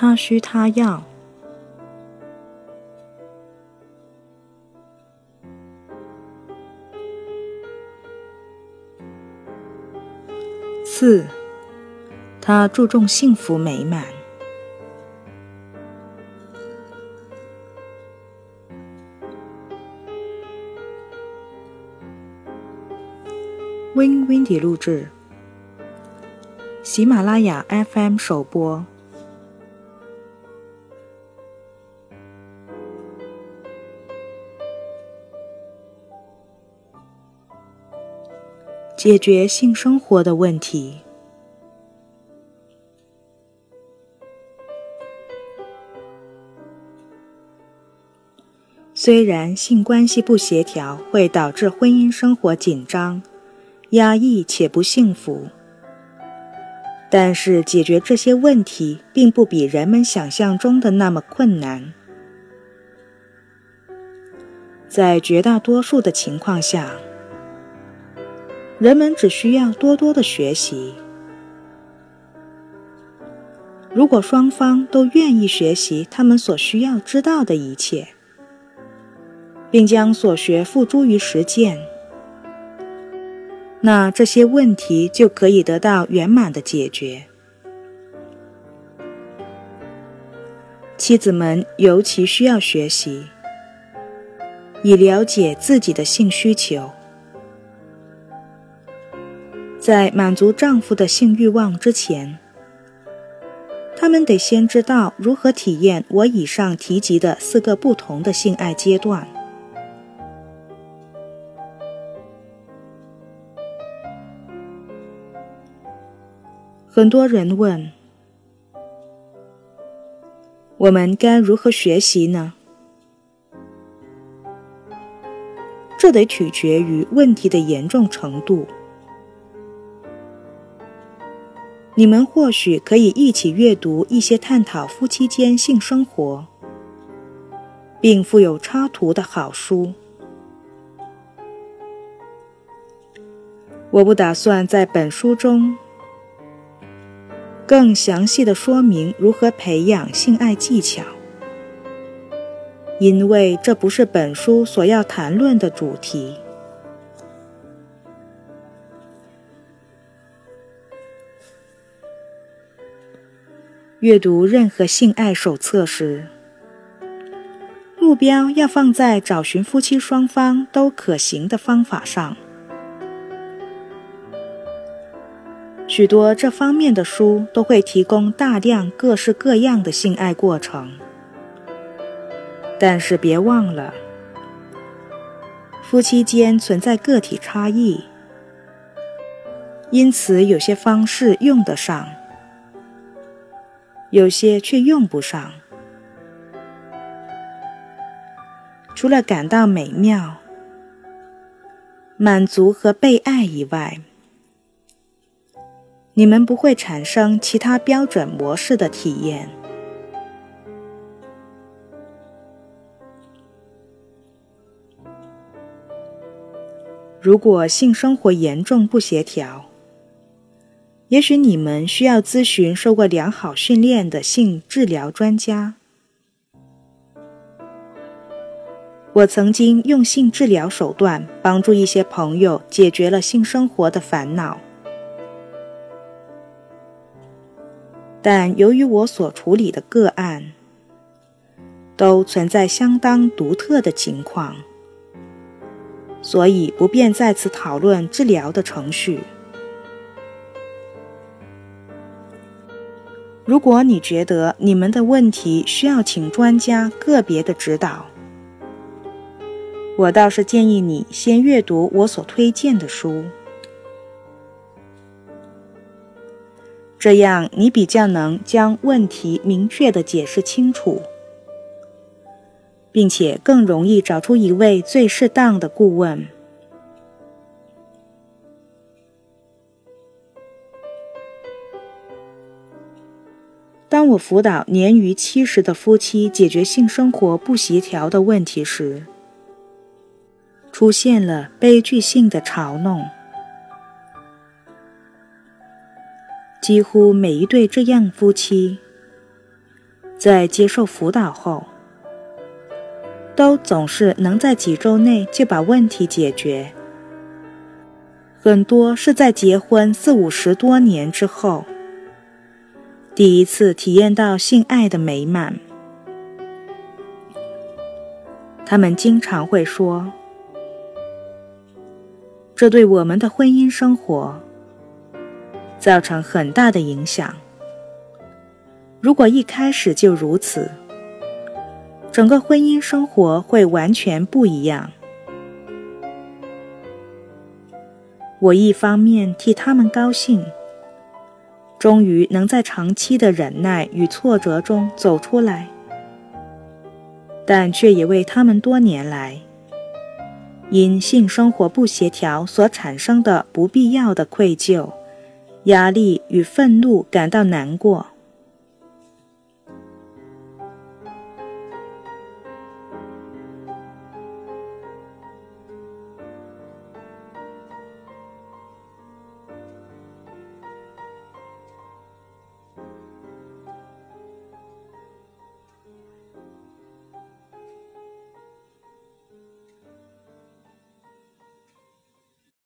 他需他要。四，他注重幸福美满。Win Windy 录制，喜马拉雅 FM 首播。解决性生活的问题。虽然性关系不协调会导致婚姻生活紧张、压抑且不幸福，但是解决这些问题并不比人们想象中的那么困难。在绝大多数的情况下，人们只需要多多的学习。如果双方都愿意学习他们所需要知道的一切，并将所学付诸于实践，那这些问题就可以得到圆满的解决。妻子们尤其需要学习，以了解自己的性需求。在满足丈夫的性欲望之前，他们得先知道如何体验我以上提及的四个不同的性爱阶段。很多人问：我们该如何学习呢？这得取决于问题的严重程度。你们或许可以一起阅读一些探讨夫妻间性生活，并附有插图的好书。我不打算在本书中更详细的说明如何培养性爱技巧，因为这不是本书所要谈论的主题。阅读任何性爱手册时，目标要放在找寻夫妻双方都可行的方法上。许多这方面的书都会提供大量各式各样的性爱过程，但是别忘了，夫妻间存在个体差异，因此有些方式用得上。有些却用不上。除了感到美妙、满足和被爱以外，你们不会产生其他标准模式的体验。如果性生活严重不协调，也许你们需要咨询受过良好训练的性治疗专家。我曾经用性治疗手段帮助一些朋友解决了性生活的烦恼，但由于我所处理的个案都存在相当独特的情况，所以不便在此讨论治疗的程序。如果你觉得你们的问题需要请专家个别的指导，我倒是建议你先阅读我所推荐的书，这样你比较能将问题明确的解释清楚，并且更容易找出一位最适当的顾问。我辅导年逾七十的夫妻解决性生活不协调的问题时，出现了悲剧性的嘲弄。几乎每一对这样夫妻，在接受辅导后，都总是能在几周内就把问题解决。很多是在结婚四五十多年之后，第一次体验到性爱的美满。他们经常会说：“这对我们的婚姻生活造成很大的影响。如果一开始就如此，整个婚姻生活会完全不一样。”我一方面替他们高兴，终于能在长期的忍耐与挫折中走出来，但却也为他们多年来因性生活不协调所产生的不必要的愧疚、压力与愤怒感到难过。